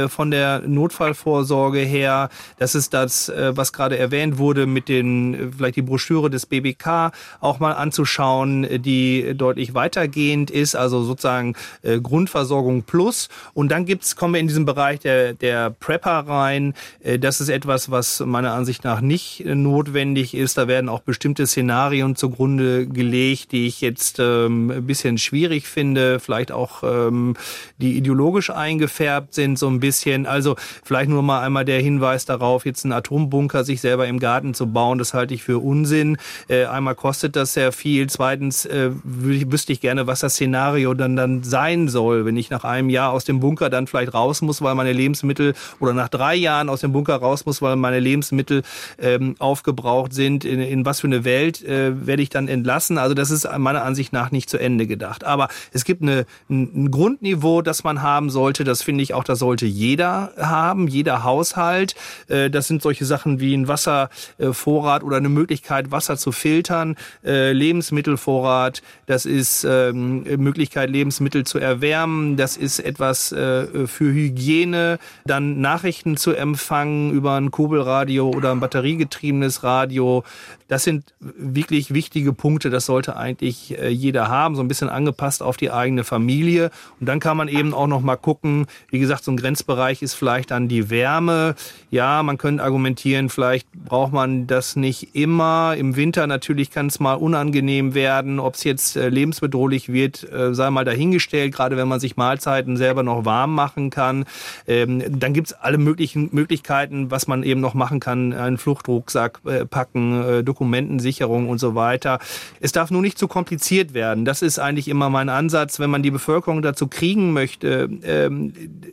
Speaker 4: von der Notfallvorsorge her. Das ist das, was gerade erwähnt wurde, mit den, vielleicht die Broschüre des BBK auch mal anzuschauen, die deutlich weitergehend ist, also sozusagen Grundversorgung plus Plus. Und dann gibt's, kommen wir in diesen Bereich der, der Prepper rein. Äh, das ist etwas, was meiner Ansicht nach nicht notwendig ist. Da werden auch bestimmte Szenarien zugrunde gelegt, die ich jetzt ähm, ein bisschen schwierig finde, vielleicht auch ähm, die ideologisch eingefärbt sind so ein bisschen. Also vielleicht nur mal einmal der Hinweis darauf, jetzt einen Atombunker sich selber im Garten zu bauen, das halte ich für Unsinn. Äh, einmal kostet das sehr viel. Zweitens äh, wüsste ich gerne, was das Szenario dann dann sein soll, wenn ich nach einem Jahr aus dem Bunker dann vielleicht raus muss, weil meine Lebensmittel oder nach drei Jahren aus dem Bunker raus muss, weil meine Lebensmittel ähm, aufgebraucht sind. In, in was für eine Welt äh, werde ich dann entlassen? Also das ist meiner Ansicht nach nicht zu Ende gedacht. Aber es gibt eine, ein, Grundniveau, das man haben sollte. Das finde ich auch, das sollte jeder haben, jeder Haushalt. Äh, das sind solche Sachen wie ein Wasservorrat oder eine Möglichkeit, Wasser zu filtern, äh, Lebensmittelvorrat. Das ist ähm, Möglichkeit, Lebensmittel zu erwärmen. Das ist etwas äh, für Hygiene, dann Nachrichten zu empfangen über ein Kurbelradio oder ein batteriegetriebenes Radio. Das sind wirklich wichtige Punkte. Das sollte eigentlich äh, jeder haben, so ein bisschen angepasst auf die eigene Familie. Und dann kann man eben auch noch mal gucken. Wie gesagt, so ein Grenzbereich ist vielleicht dann die Wärme. Ja, man könnte argumentieren, vielleicht braucht man das nicht immer. Im Winter natürlich kann es mal unangenehm werden. Ob es jetzt äh, lebensbedrohlich wird, äh, sei mal dahingestellt. Gerade wenn man sich Mahlzeiten Mahlzeiten selber noch warm machen kann. Ähm, dann gibt's alle möglichen Möglichkeiten, was man eben noch machen kann. Einen Fluchtrucksack äh, packen, äh, Dokumentensicherung und so weiter. Es darf nur nicht zu kompliziert werden. Das ist eigentlich immer mein Ansatz, wenn man die Bevölkerung dazu kriegen möchte, ähm,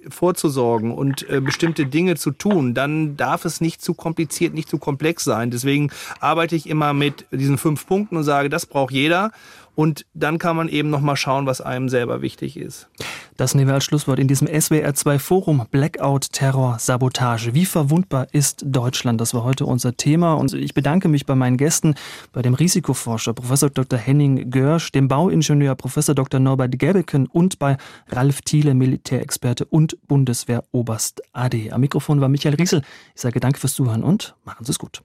Speaker 4: vorzusorgen und äh, bestimmte Dinge zu tun, dann darf es nicht zu kompliziert, nicht zu komplex sein. Deswegen arbeite ich immer mit diesen fünf Punkten und sage, das braucht jeder. Und dann kann man eben noch mal schauen, was einem selber wichtig ist.
Speaker 1: Das nehmen wir als Schlusswort in diesem SWR2 Forum Blackout Terror Sabotage. Wie verwundbar ist Deutschland? Das war heute unser Thema und ich bedanke mich bei meinen Gästen, bei dem Risikoforscher Professor Dr. Henning Görsch, dem Bauingenieur Professor Dr. Norbert Gebeken und bei Ralf Thiele, Militärexperte und Bundeswehroberst AD. Am Mikrofon war Michael Riesel. Ich sage danke fürs Zuhören und machen Sie es gut.